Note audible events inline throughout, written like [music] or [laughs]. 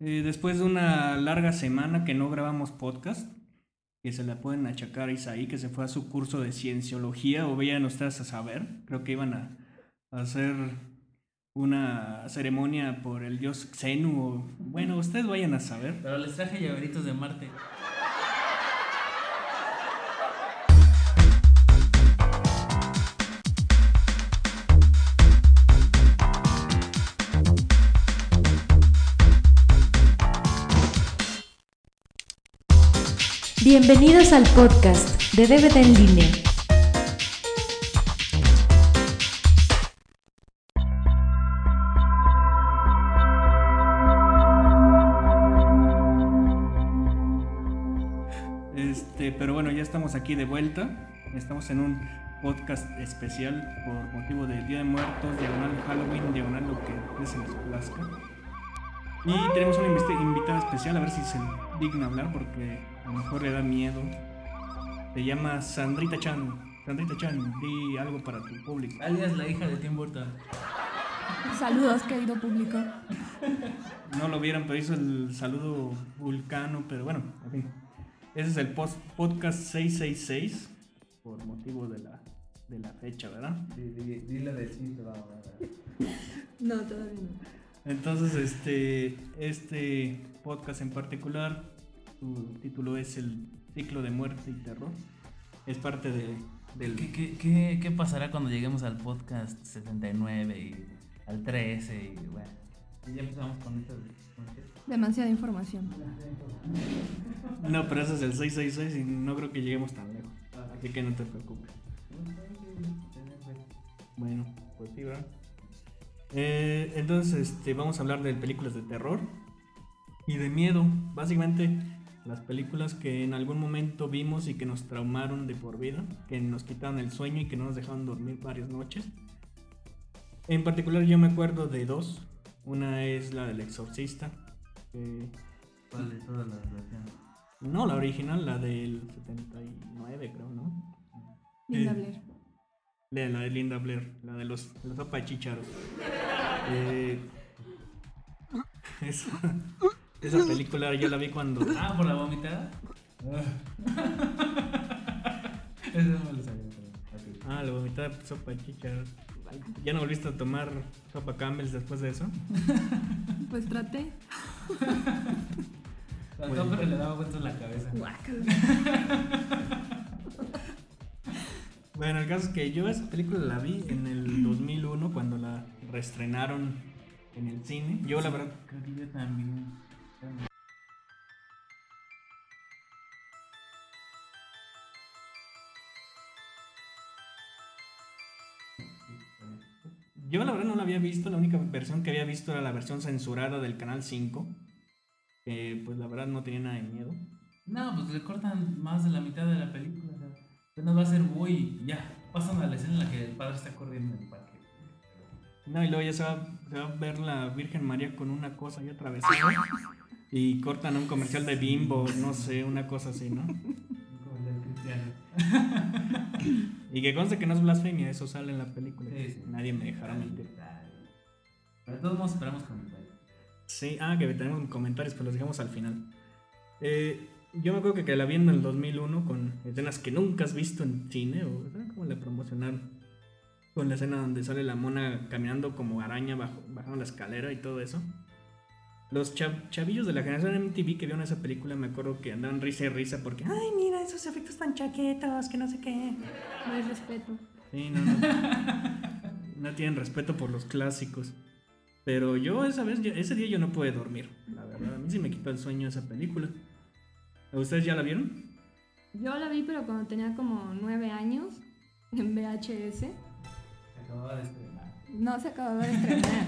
Eh, después de una larga semana que no grabamos podcast, que se la pueden achacar a Isaí, que se fue a su curso de cienciología, o vayan ustedes a saber, creo que iban a, a hacer una ceremonia por el dios Xenu, o bueno, ustedes vayan a saber. Pero les traje llaveritos de Marte. Bienvenidos al podcast de DVD en línea. Este, pero bueno, ya estamos aquí de vuelta. Estamos en un podcast especial por motivo del Día de Muertos, diagonal Halloween, diagonal lo que les plazca. Y tenemos una invitada especial, a ver si se digna hablar, porque a lo mejor le da miedo. Se llama Sandrita Chan. Sandrita Chan, di algo para tu público. Alias la hija de Tim Burton. Saludos, querido público. No lo vieron, pero hizo el saludo vulcano, pero bueno, en fin. Ese es el post- podcast 666, por motivo de la, de la fecha, ¿verdad? Dile de sí, te va a No, todavía no. Entonces, este, este podcast en particular, su título es El ciclo de muerte y terror. Es parte de, del... ¿Qué, qué, qué, qué pasará cuando lleguemos al podcast 69 y al 13 y bueno? Y ya empezamos con esto. Demasiada información. No, pero ese es el 666 y no creo que lleguemos tan lejos. Así que no te preocupes. Bueno, pues sí, ¿verdad? Eh, entonces, este, vamos a hablar de películas de terror y de miedo. Básicamente, las películas que en algún momento vimos y que nos traumaron de por vida, que nos quitaron el sueño y que no nos dejaron dormir varias noches. En particular, yo me acuerdo de dos. Una es la del exorcista. que- ¿Cuál de todas las versiones? no, la original, la del 79, creo, ¿no? Linda Eh, La, de Linda Blair, la de los, la sopa de chícharos. Eh, [laughs] esa, esa película yo la vi cuando. Ah, por la vomitada. [laughs] Eso no me lo sabía. pero. Ah, la vomitada de sopa de chícharos. ¿Ya no volviste a tomar sopa Campbell's después de eso? [laughs] Pues traté. A Bueno. Le daba vueltas la cabeza. Guácala. Bueno, el caso es que yo esa película la vi en el 2001 cuando la reestrenaron en el cine. Yo, la verdad, Creo que yo también. Yo la verdad no la había visto, la única versión que había visto era la versión censurada del Canal 5, que pues la verdad no tenía nada de miedo. No, pues le cortan más de la mitad de apenas va a ser muy. y Ya, pasan a la escena en la que el padre está corriendo en el parque. No, y luego ya se va, se va a ver la Virgen María con una cosa ahí atravesada y cortan un comercial de Bimbo, no sé, una cosa así, ¿no? Y que conste que no es blasfemia, eso sale en la película. Sí, sí. Nadie me dejará mentir. Pero todos modos esperamos comentarios. Sí, ah, que tenemos comentarios, pero los dejamos al final. Eh, yo me acuerdo que, que la vi en el 2001 con escenas que nunca has visto en cine, o ¿sabes cómo la promocionaron? Con la escena donde sale la mona caminando como araña bajo, bajando la escalera y todo eso. Los chav- chavillos de la generación MTV que vieron esa película me acuerdo que andaban risa y risa porque, ay, mira esos efectos tan chaquetos, que no sé qué. No hay respeto. Sí, no, no. [laughs] No tienen respeto por los clásicos. Pero yo esa vez, ese día yo no pude dormir. La verdad, a mí sí me quitó el sueño esa película. ¿Ustedes ya la vieron? Yo la vi, pero cuando tenía como nueve años, en VHS. Se acababa de estrenar. No se acababa de estrenar.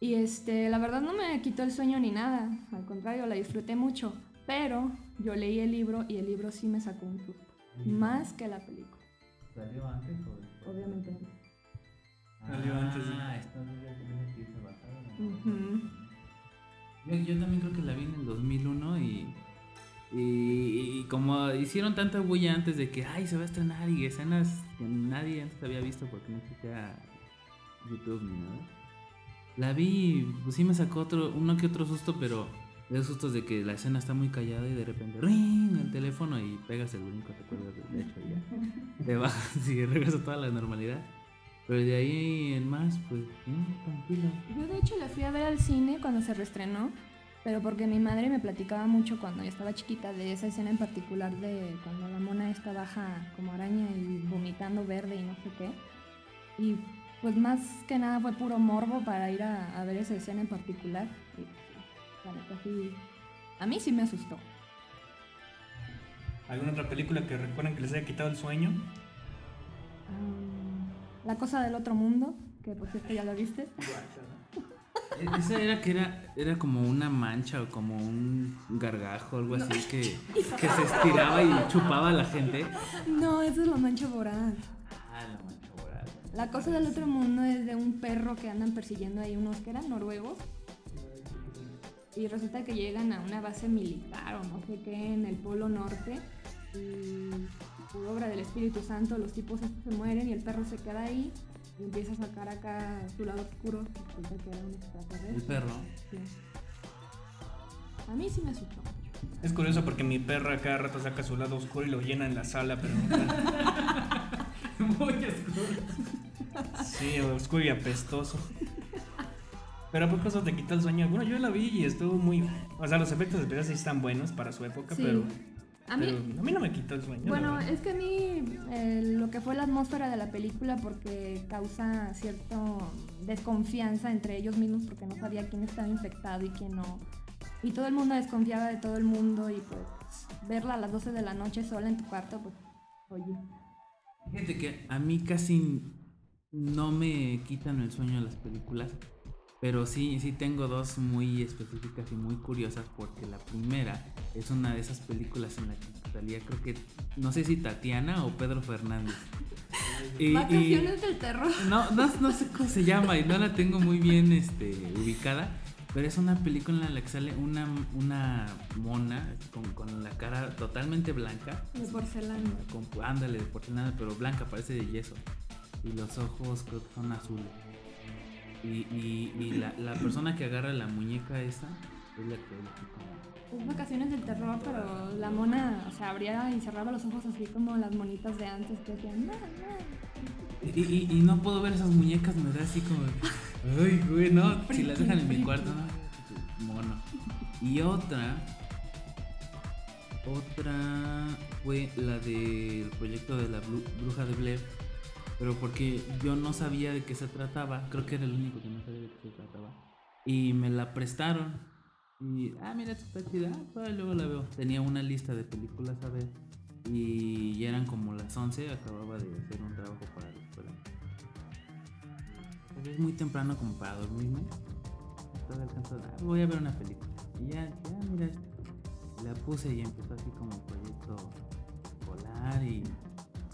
Y este, la verdad no me quitó el sueño ni nada. Al contrario, la disfruté mucho. Pero yo leí el libro y el libro sí me sacó un susto. Más que la película, ¿Salió antes o después? obviamente. Salió antes, sí. Ah, esta ya tiene que irse basada. Yo, yo también creo que la vi en el 2001 y, y, y como hicieron tanta bulla antes de que, ay, se va a estrenar y escenas que nadie antes había visto porque no existía YouTube ni nada. La vi, pues sí me sacó otro, uno que otro susto, pero esos sustos de que la escena está muy callada y de repente ring el teléfono y pegas el brinco, te acuerdas de hecho ya. [laughs] Te bajas y regresas a toda la normalidad. Pero de ahí en más, pues, no, tranquilo. Yo de hecho la fui a ver al cine cuando se reestrenó, pero porque mi madre me platicaba mucho cuando yo estaba chiquita de esa escena en particular de cuando la mona esta baja como araña y vomitando verde y no sé qué. Y pues más que nada fue puro morbo para ir a, a ver esa escena en particular. Y, neta sí, a mí sí me asustó. ¿Alguna otra película que recuerden que les haya quitado el sueño? Ah, la cosa del otro mundo, que por cierto ya la viste. E- Esa era que era, era como una mancha o como un gargajo, algo así, que, que se estiraba y chupaba a la gente. No, eso es la mancha voraz. Ah, la mancha voraz. La cosa del otro mundo es de un perro que andan persiguiendo ahí unos que eran noruegos. Y resulta que llegan a una base militar o no sé qué en el Polo Norte. Y por obra del Espíritu Santo los tipos estos se mueren y el perro se queda ahí y empieza a sacar acá su lado oscuro. Resulta que era un extraterrestre. El perro. Sí. A mí sí me asustó. Es curioso porque mi perra cada rato saca su lado oscuro y lo llena en la sala, pero [laughs] Muy oscuro. Sí, oscuro y apestoso. Pero ¿por eso te quita el sueño? Bueno, yo la vi y estuvo muy... O sea, los efectos especiales sí están buenos para su época, Sí. pero, A mí, a mí no me quitó el sueño. Bueno, es que a mí eh, lo que fue la atmósfera de la película porque causa cierta desconfianza entre ellos mismos porque no sabía quién estaba infectado y quién no. Y todo el mundo desconfiaba de todo el mundo y pues verla a las 12 de la noche sola en tu cuarto, pues oye. Fíjate que a mí casi no me quitan el sueño las películas, pero sí, sí tengo dos muy específicas y muy curiosas porque la primera es una de esas películas en la que salía, creo que, no sé si Tatiana o Pedro Fernández. [laughs] Y- y- Vacaciones del terror. no, no, no sé cómo se llama y no la tengo muy bien este, ubicada, pero es una película en la que sale una, una mona con, con la cara totalmente blanca. De porcelana. Con, ándale, de porcelana, pero blanca, parece de yeso. Y los ojos creo que son azules. Y, y, y la, la persona que agarra la muñeca esa es la que Es vacaciones del terror, pero la mona, o sea, abría y cerraba los ojos así como las monitas de antes que hacían. "Na, na". Y, no puedo ver esas muñecas, me da así como. Ay, güey, no. Si las dejan en mi cuarto, no. Mono. Y otra. Otra fue la del proyecto de la bru- bruja de Blair. Pero porque yo no sabía de qué se trataba. Creo que era el único que no sabía de qué se trataba. Y me la prestaron. Y, ah, mira, esta chida. Ah, pues, luego la veo. Tenía una lista de películas a ver. Y ya eran como las 11. Acababa de hacer un trabajo para la escuela. Es muy temprano como para dormirme. Ah, voy a ver una película. Y ya, ya, mira. La puse y empezó así como proyecto escolar. Y,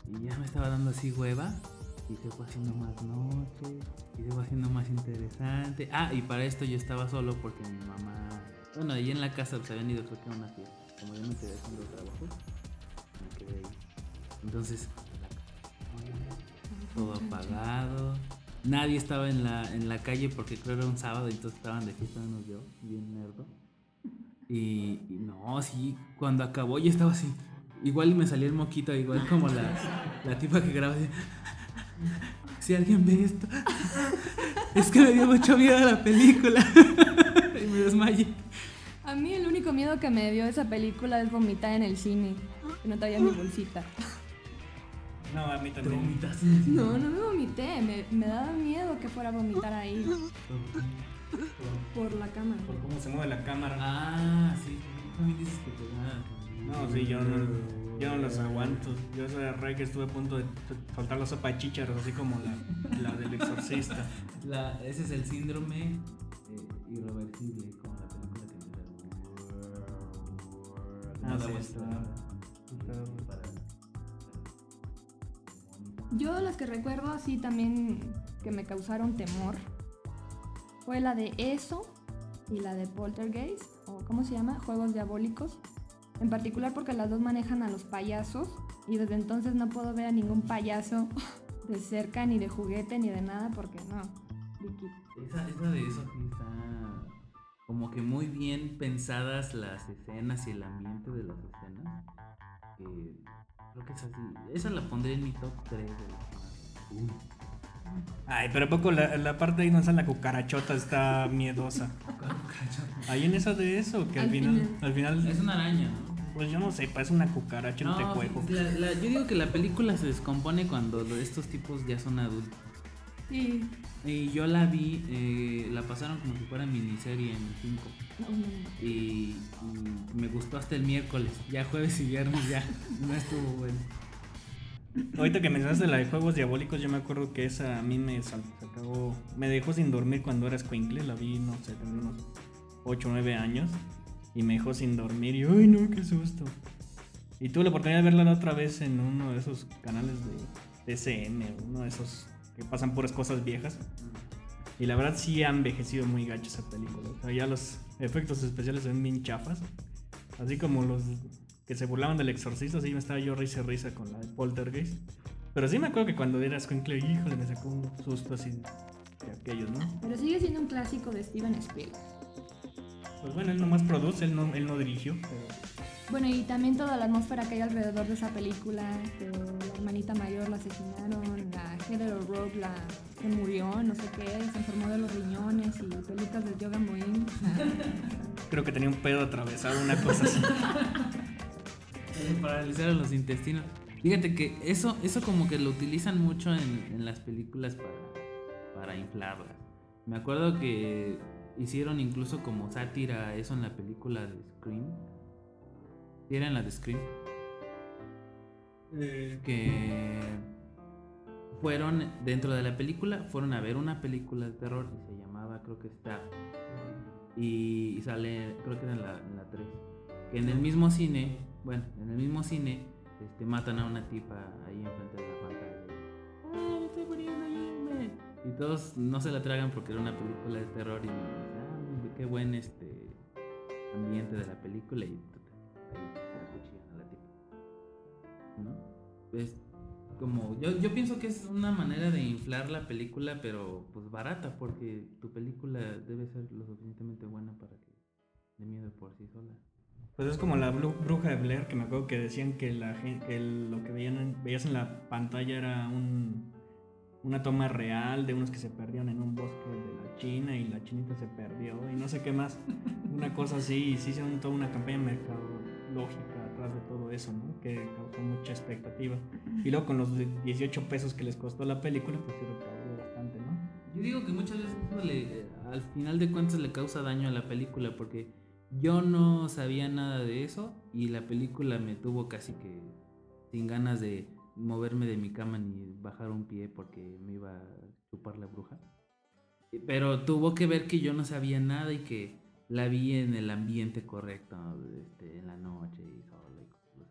y ya me estaba dando así hueva. Y se fue haciendo más noche. Y se fue haciendo más interesante. Ah, y para esto yo estaba solo porque mi mamá. Bueno, ahí en la casa se habían ido creo que a una fiesta. Como yo me quedé haciendo trabajo, me quedé ahí. Entonces, todo apagado. Nadie estaba en la, en la calle porque creo era un sábado y entonces estaban de fiesta menos yo, bien nerdo. Y, y no, sí, cuando acabó yo estaba así. Igual me salía el moquito, igual como la, la tipa que graba. [laughs] Si alguien ve esto, [laughs] es que me dio mucho miedo la película. [laughs] y me desmayé. A mí el único miedo que me dio esa película es vomitar en el cine. Que no traía mi bolsita. No, a mí ¿Te también. el cine? No, no me vomité. Me, me daba miedo que fuera a vomitar ahí. Por la cámara. Por cómo se mueve la cámara. Ah, sí, también dices que te da. No, sí, yo no, yo no los aguanto. Yo esa re que estuve a punto de soltar la sopa de chícharos, así como la, la del exorcista. [laughs] La, ese es el síndrome eh, irreversible, como la película que. Ah, sí, está. palabra. Está- Para- Yo las que recuerdo así también que me causaron temor fue la de Eso y la de Poltergeist, o ¿cómo se llama? Juegos Diabólicos. En particular porque las dos manejan a los payasos y desde entonces no puedo ver a ningún payaso [laughs] de cerca, ni de juguete, ni de nada, porque no. líquido. Esa, esa de eso sí está como que muy bien pensadas las escenas y el ambiente de las escenas. Creo que es así. Esa la pondré en mi top 3 de las. Ay, pero ¿a poco la, la parte ahí donde está la cucarachota está miedosa. [laughs] Ahí en eso de eso, que al, Al final, final. al final, Es una araña, ¿no? Pues yo no sé, parece una cucaracha No, la- la- yo digo que la película se descompone cuando estos tipos ya son adultos. Sí. Y yo la vi, eh, la pasaron como si fuera miniserie en 5. No, no, no. Y, y me gustó hasta el miércoles. Ya jueves y viernes ya. [laughs] No estuvo bueno. Ahorita que mencionaste la de juegos diabólicos, yo me acuerdo que esa a mí me sacó, me dejó sin dormir cuando era escuincle, la vi, no sé, tenía unos 8 o 9 años y me dejó sin dormir y ¡ay no, qué susto! Y tuve la oportunidad de verla la otra vez en uno de esos canales de TCM, uno de esos que pasan puras cosas viejas. Y la verdad sí ha envejecido muy gacho esa película. O los efectos especiales ven bien chafas. Así como los que se burlaban del exorcista, así me estaba yo risa risa con la de Poltergeist. Pero sí me acuerdo que cuando era Squinkle, híjole, me sacó un susto así de aquellos, ¿no? Pero sigue siendo un clásico de Steven Spielberg. Pues bueno, él nomás produce, él no, él no dirigió. Pero... Bueno, y también toda la atmósfera que hay alrededor de esa película, que la hermanita mayor la asesinaron, la Heather O'Rourke la se murió, no sé qué, se enfermó de los riñones y pelucas de yoga Moin. [laughs] Creo que tenía un pedo atravesado, una cosa así. Paralizar los intestinos. Fíjate que eso, eso como que lo utilizan mucho en, en las películas para, para inflarlas. Me acuerdo que hicieron incluso como sátira eso en la película de Scream. ¿Sí era en la de Scream? que fueron dentro de la película, fueron a ver una película de terror y se llamaba, creo que Stab. Y, y sale, creo que era en la, en la 3. Que en el mismo cine, bueno, en el mismo cine, este, matan a una tipa ahí enfrente de la pantalla. ¡Ah, me estoy muriendo, ayúdenme! Y todos no se la tragan porque era una película de terror y qué buen este ambiente de la película y. ¿no? Es como, yo, yo pienso que es una manera de inflar la película, pero pues barata, porque tu película debe ser lo suficientemente buena para que dé miedo por sí sola. Pues es como la bruja de Blair, que me acuerdo que decían que, la, que lo que veían veías en la pantalla era un, una toma real de unos que se perdieron en un bosque de la China y la chinita se perdió y no sé qué más. [laughs] Una cosa así, y sí hicieron toda una campaña mercadológica atrás de todo eso, ¿no? Que causó mucha expectativa. Y luego con los de 18 pesos que les costó la película, pues sí recaudó bastante, ¿no? Yo digo que muchas veces eso le, al final de cuentas le causa daño a la película, porque yo no sabía nada de eso y la película me tuvo casi que sin ganas de moverme de mi cama ni bajar un pie porque me iba a chupar la bruja. Pero tuvo que ver que yo no sabía nada y que la vi en el ambiente correcto, este, en la noche y sola y cosas así.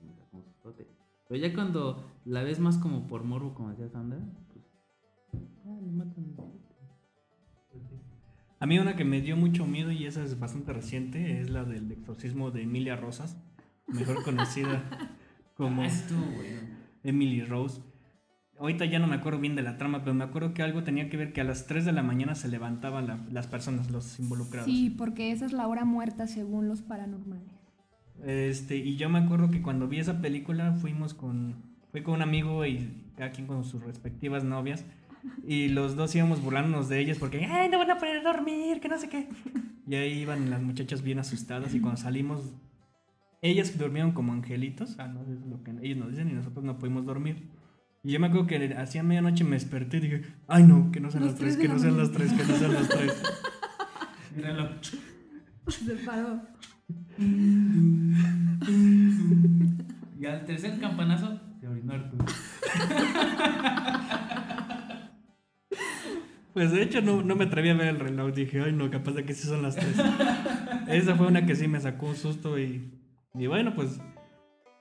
Y me sacó un sustote. Pero ya cuando la ves más como por morbo, como decía Sandra, pues ah, le matan. A mí una que me dio mucho miedo y esa es bastante reciente es la del exorcismo de Emilia Rosas, mejor conocida [laughs] como Ah, bueno. Emily Rose. Ahorita ya no me acuerdo bien de la trama, pero me acuerdo que algo tenía que ver que a las 3 de la mañana se levantaban la- las personas, los involucrados. Sí, porque esa es la hora muerta según los paranormales. Este, y yo me acuerdo que cuando vi esa película fuimos con, fui con un amigo y cada quien con sus respectivas novias. Y los dos íbamos burlándonos de ellas porque, ¡ay, no van a poder dormir! Que no sé qué. Y ahí iban las muchachas bien asustadas. Y cuando salimos, ellas durmieron como angelitos. Ah, no, es lo que ellos nos dicen y nosotros no pudimos dormir. Y yo me acuerdo que hacía medianoche me desperté y dije, ¡ay, no! Que no sean Las tres, que no sean las tres, [laughs] que no sean las tres. Míralo. Se paró. Y al tercer campanazo se orinó Arturo. Pues de hecho no, no me atreví a ver el reloj. Dije, ay no, capaz de que sí son las tres. [laughs] Esa fue una que sí me sacó un susto y, y bueno, pues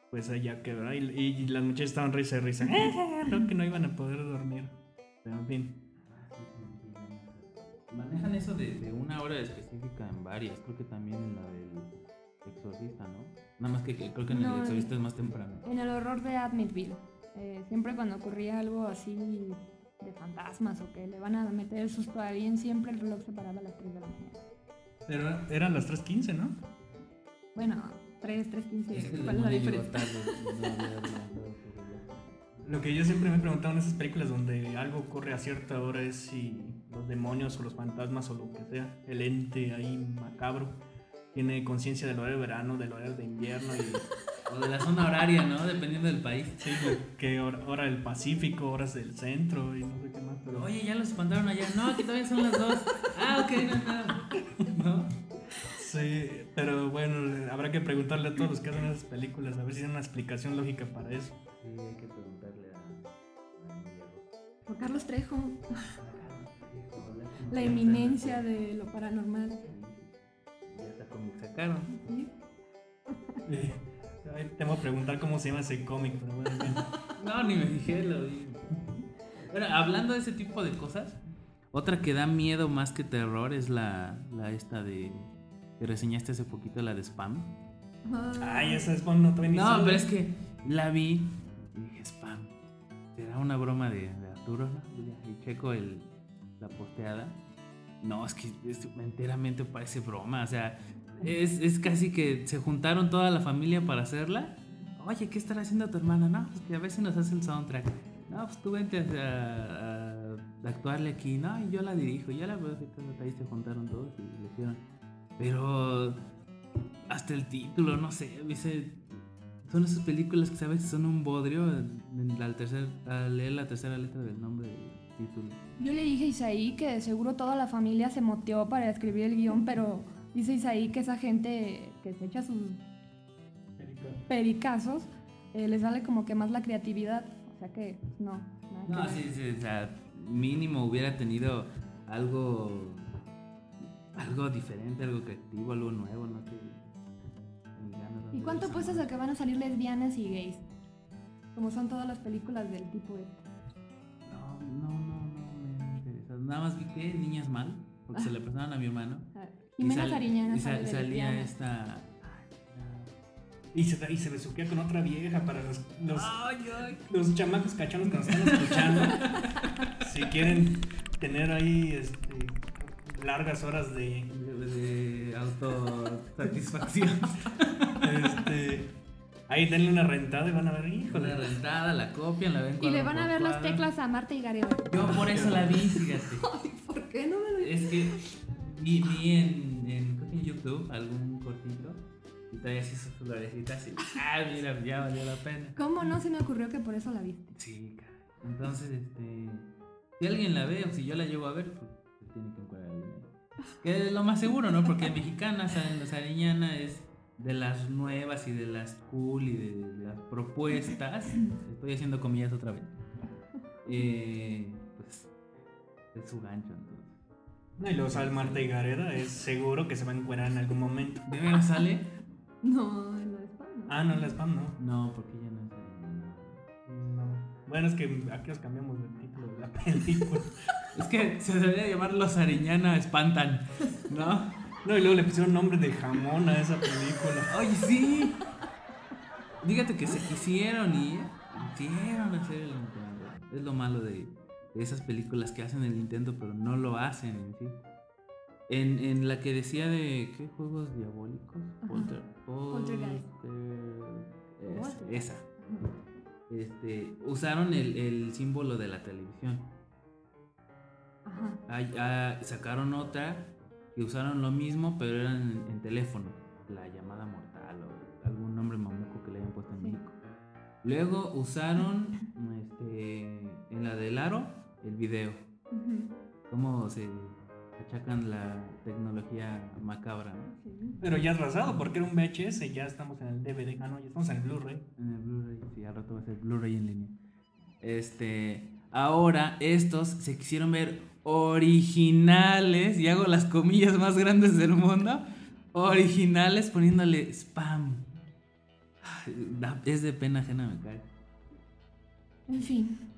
pues allá quedó. Y, y las muchachas estaban risa y risa. [laughs] No, que no iban a poder dormir. Pero en fin. Manejan eso de, de una hora específica en varias. Creo que también en la del exorcista, ¿no? Nada más que, que creo que en No, el exorcista es más temprano. En el horror de Admitville. eh, siempre cuando ocurría algo así de fantasmas o que le van a meter el susto a alguien, siempre el reloj se paraba a las 3 de la mañana. Pero eran las 3.15, ¿no? Bueno, 3, 3, 15. Es que el ¿Cuál es la diferencia? no. Lo que yo siempre me he preguntado en esas películas donde algo ocurre a cierta hora es si los demonios o los fantasmas o lo que sea, el ente ahí macabro, tiene conciencia del horario de verano, del horario de invierno y O de la zona horaria, ¿no? Dependiendo del país. sí, qué hora, hora del Pacífico, horas del centro y no sé qué más. Pero Oye, ya los espantaron allá. No, aquí todavía son las dos. Ah, ok, no, nada. ¿No? Sí, pero bueno, habrá que preguntarle a todos los que hacen esas películas a ver si tienen una explicación lógica para eso. Sí, hay que preguntarle a, a Carlos Trejo, la eminencia de lo paranormal. Ya hasta cómic sacaron. ¿sí? Sí. Ay, Tengo que preguntar cómo se llama ese cómic, pero bueno. [laughs] No, ni me fijé, lo vi. Bueno, hablando de ese tipo de cosas, otra que da miedo más que terror es la, la esta de que reseñaste hace poquito, la de spam. Ay, esa es bueno, todavía ni No, sale. pero es que la vi y dije spam. ¿Será una broma de, de Arturo? No, y checo el, la posteada. No, es que es- enteramente parece broma. O sea, es, es casi que se juntaron toda la familia para hacerla. Oye, ¿qué estará haciendo tu hermana? No, pues que a veces nos hace el soundtrack. No, pues tú vente a, a- a actuarle aquí. No, y yo la dirijo. Ya la veo que todos ahí se juntaron todos y le hicieron. Pero hasta el título, no sé, dice. Son esas películas que sabes que son un bodrio en- al, tercer, al leer la tercera letra del nombre del título. Yo le dije a Isaí que de seguro toda la familia se moteó para escribir el guion, pero dice Isaí que esa gente que se echa sus pericazos, eh, le sale como que más la creatividad. O sea que, no. que No, sí, sí, o sea, mínimo hubiera tenido algo algo diferente, algo creativo, algo nuevo, no sé. ¿Y cuánto apuestas a que van a salir lesbianas y gays? Como son todas las películas del tipo este. No, no, no, no me interesa. Nada más vi que Niñas Mal, porque se le [laughs] prestaron a mi hermano. Ah, Y Jimena sal- y sal- salía lesbiana. esta. Y se, y se besuquea con otra vieja para los, los, Ay, ay. los chamacos cachones que nos están escuchando. [laughs] si quieren tener ahí este, largas horas de, De, de autosatisfacción. [laughs] este, ahí denle una rentada y van a ver, híjole. la rentada, la copian, la ven Y le van a ver las teclas a Marta y Gareo. Yo por eso la vi, fíjate. [laughs] ¿Por qué no me lo Es que vi, vi en, en, YouTube algún cortito y todavía así sus florecitas y ah, mira, ya valió la pena. ¿Cómo no se me ocurrió que por eso la viste? Sí, cara. Entonces, este, si alguien la ve o si yo la llego a ver, pues se tiene que. Que es lo más seguro, ¿no? Porque mexicana, saben, la Sariñana es de las nuevas y de las cool y de las propuestas. Estoy haciendo comillas otra vez. Eh, pues es su gancho, entonces. No, y luego sale Marta y Gareda, es seguro que se va a encuerar en algún momento. ¿De veras sale? No, en de spam, ¿no? Ah, no, la spam no. No, porque Bueno, es que aquí nos cambiamos del título de la película. [laughs] Es que se debería llamar Los Ariñana Espantan, ¿no? No, y luego le pusieron nombre de jamón a esa película. Oye, sí. Fíjate que se quisieron y hicieron hacer el Nintendo. Es lo malo de, de esas películas que hacen el Nintendo, pero no lo hacen en sí. En, en la que decía de qué juegos diabólicos. Polter, Poltergeist. Polter- es- Poltergeist. esa. Este, usaron el, el símbolo de la televisión. Ajá. Ay, ah, sacaron otra que usaron lo mismo, pero eran en, en teléfono. La llamada mortal o algún nombre mamuco que le hayan puesto en Sí. México. Luego usaron este, en la del aro el video. Cómo se achacan la tecnología macabra. ¿no? Sí. Pero ya es rasado, porque era un VHS, ya estamos en el DVD. Ah, no, ya estamos en el Blu-ray. En el Blu-ray, sí, al rato va a ser Blu-ray en línea. Este, ahora estos se quisieron ver originales, y hago las comillas más grandes del mundo, originales poniéndole spam. Es de pena ajena, me cae. En fin.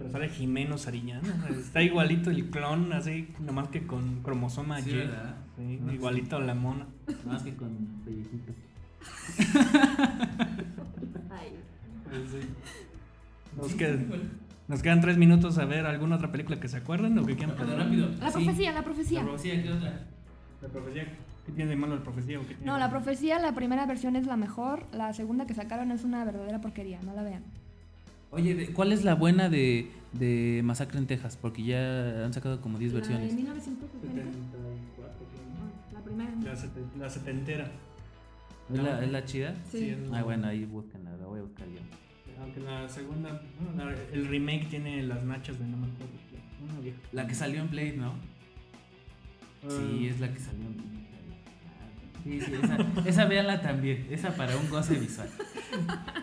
Pero sale Jimeno Sariñana. Está igualito el clon, así, nomás que con cromosoma Sí, Y. ¿verdad? Sí, No, igualito a la mona. Más que con pellizquito. [laughs] Pues sí. Nos, qued- Nos quedan tres minutos a ver alguna otra película que se acuerden o que quieran Rápido. La Sí. profecía, la profecía. La profecía, ¿qué otra? La profecía. ¿Qué tiene de malo la profecía? o qué tiene No, de la profecía, la primera versión es la mejor. La segunda que sacaron es una verdadera porquería. No la vean. Oye, de- ¿cuál es la buena de, de Masacre en Texas? Porque ya han sacado como 10 La de versiones. 1960. 74, Ah, La primera. La, sete- la setentera. ¿Es, la, es la chida? Sí. es Ah, la- bueno, ahí búsquenla, la voy a buscar yo. Aunque la segunda, bueno, la- el remake tiene las nachas de no me acuerdo. Una vieja. La que salió en Blade, ¿no? Sí, Eh, es la que salió en Blade. Sí, sí, esa, esa véanla también. Esa para un goce visual.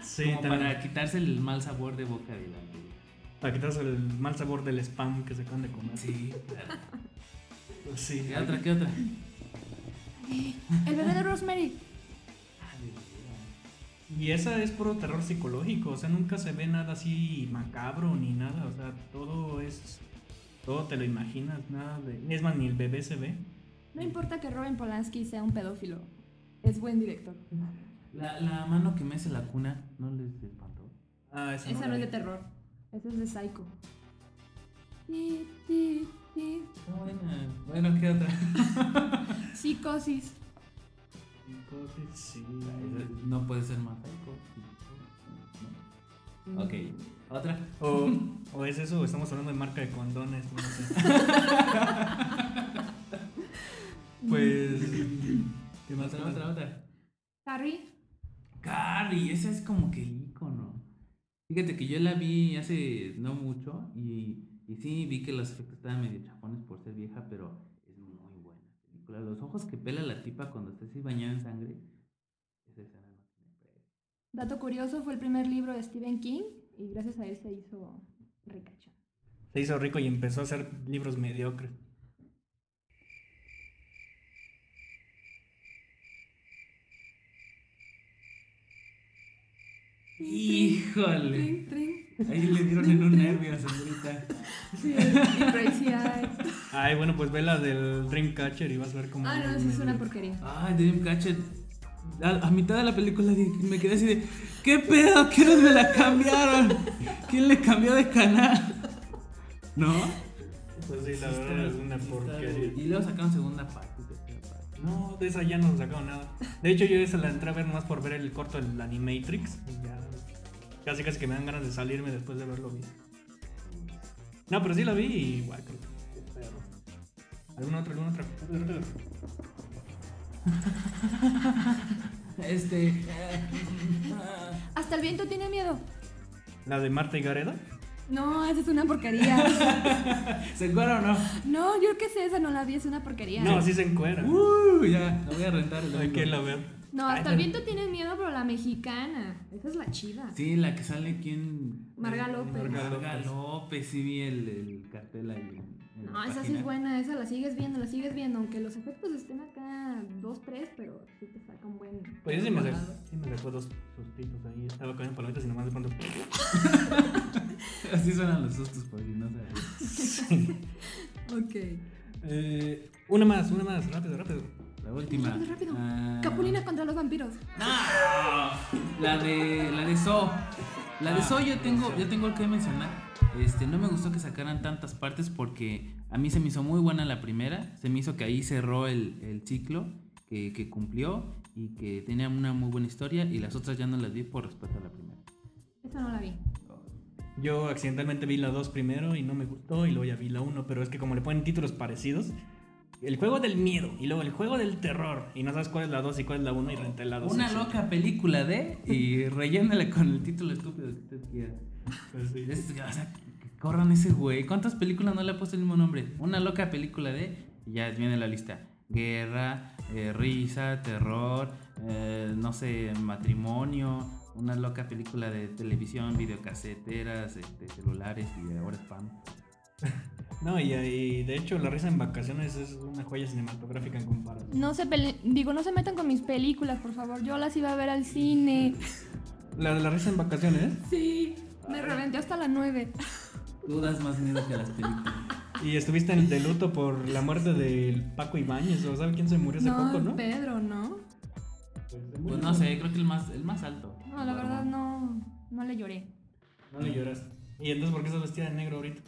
sí, como también. para quitarse el mal sabor de boca de la. Para quitarse el mal sabor del spam que se acaban de comer. Sí, claro. Pues sí. ¿Qué otra? ¿Qué otra? El bebé de Rosemary. Y esa es puro terror psicológico, o sea, nunca se ve nada así macabro ni nada, o sea, todo es. Todo te lo imaginas, nada de. Es más, ni el bebé se ve. No importa que Robin Polanski sea un pedófilo. Es buen director. La, la mano que mece la cuna, ¿no les espantó? Ah, esa, Esa la no es vi. de terror. Esa es de Psycho. Ti, ti, ti. Está buena. Bueno, ¿qué otra? [laughs] Psicosis. Entonces, sí. No puede ser más psycho. ¿no? Ok, otra. O, o es eso, o estamos hablando de marca de condones, no sé. [laughs] pues. [laughs] ¿Qué más? Otra, otra, otra. Carrie. Carrie, ese es como que el icono. Fíjate que yo la vi hace no mucho y, y sí vi que los efectos estaban medio chafones por ser vieja, pero es muy buena película. Los ojos que pela la tipa cuando está así bañada en sangre. Esa escena no tiene precio. Dato curioso, fue el primer libro de Stephen King y gracias a él se hizo ricacho. Se hizo rico y empezó a hacer libros mediocres. Híjole. Trin, trin. Ahí le dieron en un nervio a señorita. Sí, y Crazy Eyes. Ay, bueno, pues ve la del Dreamcatcher y vas a ver cómo. Ah, no, eso es una porquería. Ay, Dreamcatcher. A, a mitad de la película me quedé así de ¿Qué pedo? ¿Qué hora me la cambiaron? ¿Quién le cambió de canal? ¿No? Pues sí, la Sí verdad es una porquería. Y luego sacaron segunda parte. No, de esa ya no sacaron nada. De hecho, yo esa la entré a ver más por ver el corto del Animatrix. y ya casi casi que me dan ganas de salirme después de verlo bien. No, pero sí la vi y guay, qué perro. ¿Alguna otra? ¿Alguna otra? [laughs] Este. Hasta el viento tiene miedo. ¿La de Marta y Gareda? No, esa es una porquería. [laughs] ¿Se acuerdan o no? No, yo qué sé, esa no la vi, es una porquería. No, sí se encuera. Uh, ya, la voy a rentar. Hay que la ver. No, hasta Ay, el viento tiene miedo, pero la mexicana. Esa es la chida. Sí, la que sale quién. Marga López. Marga Marga López, sí vi el, el cartel ahí. en- en No, la esa sí es buena, esa la sigues viendo, la sigues viendo, aunque los efectos estén acá dos, tres, pero sí te saca un buen... Pues yo sí me, volado. sí me sustitos ahí. Estaba comiendo palomitas y nomás de pronto. [laughs] Así suenan los sustos, por si no sabes. [laughs] Ok. Eh, una más, una más, rápido, rápido. La última. Rápido, rápido. Ah, Capulina contra los vampiros. ¡No! La de. La de So. La de So yo tengo, yo tengo que mencionar. Este, no me gustó que sacaran tantas partes porque a mí se me hizo muy buena la primera. Se me hizo que ahí cerró el, el ciclo que, que cumplió y que tenía una muy buena historia. Y las otras ya no las vi por respeto a la primera. Esa no la vi. Yo accidentalmente vi la 2 primero y no me gustó y luego ya vi la 1, pero es que como le ponen títulos parecidos, el juego del miedo y luego el juego del terror y no sabes cuál es la 2 y cuál es la 1 y renté la 2. Una loca película de. Y rellénale con el título estúpido que usted quiera. Pues sí. Es- o sea, corran ese güey. ¿Cuántas películas no le ha puesto el mismo nombre? Una loca película de. y Ya viene la lista. Guerra, eh, risa, terror, eh, no sé, matrimonio. Una loca película de televisión, videocaseteras, este, celulares y ahora spam. [laughs] No, y, y de hecho la risa en vacaciones es una joya cinematográfica en comparación. No se pele- digo, no se metan con mis películas, por favor. Yo las iba a ver al cine. La de la risa en vacaciones Sí, me reventé hasta la 9. Tú das más miedo que las películas. y estuviste en de luto por la muerte del Paco Ibáñez o sabe quién se murió hace No, poco, ¿no? Pedro, ¿no? Pues no sé, creo que el más, el más alto. No, la verdad no, no le lloré. No le lloraste. ¿Y entonces por qué estás vestida de negro ahorita?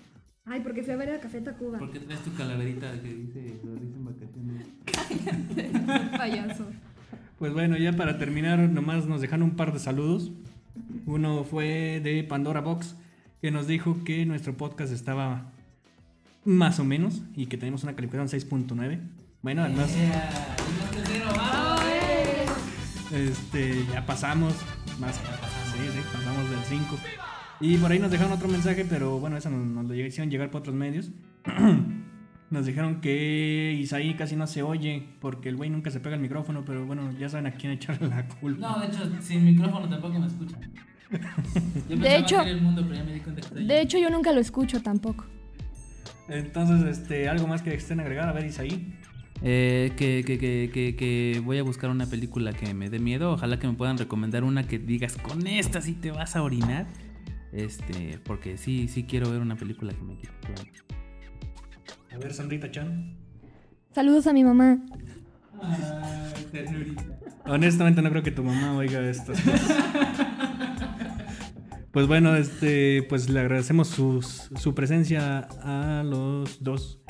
Ay, porque fui a ver a Café Tacuba. ¿Por qué traes tu calaverita que dice Floriza en vacaciones? [laughs] Payaso. Pues bueno, ya para terminar, nomás nos dejaron un par de saludos. Uno fue de Pandora Box, que nos dijo que nuestro podcast estaba más o menos y que tenemos una calificación 6.9. Bueno, además, Yeah, vamos. este, ya pasamos más. Sí, sí, pasamos del 5. Y por ahí nos dejaron otro mensaje, pero bueno, eso nos, nos lo hicieron llegar por otros medios. [clears throat] Nos dijeron que Isaí casi no se oye porque el güey nunca se pega el micrófono, pero bueno, ya saben a quién echarle la culpa. No, de hecho, sin micrófono tampoco me escuchan. [laughs] Yo pensaba hecho- el mundo, pero ya me di cuenta que De hecho, yo nunca lo escucho tampoco. Entonces, este, algo más que estén agregar, a ver, Isaí. Eh, que, que, que, que, que voy a buscar una película que me dé miedo. Ojalá que me puedan recomendar una que digas, con esta sí te vas a orinar. Este, porque sí, sí quiero ver una película que me quite. claro. A ver, Sandrita Chan. Saludos a mi mamá. Ay, ternurita. Honestamente no creo que tu mamá oiga estas cosas. [laughs] Pues bueno, este, pues le agradecemos su, su presencia a los dos,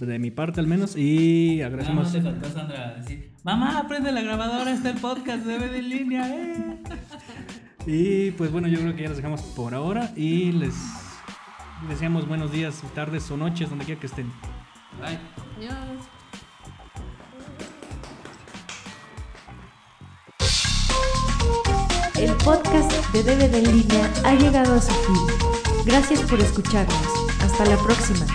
de mi parte al menos, y Nada agradecemos... más te faltó Sandra decir, mamá, prende la grabadora, está el podcast de en línea, eh. Y pues bueno, yo creo que ya los dejamos por ahora y les deseamos buenos días, tardes o noches, donde quiera que estén. Bye. Adiós. El podcast de DVD en línea ha llegado a su fin. Gracias por escucharnos. Hasta la próxima.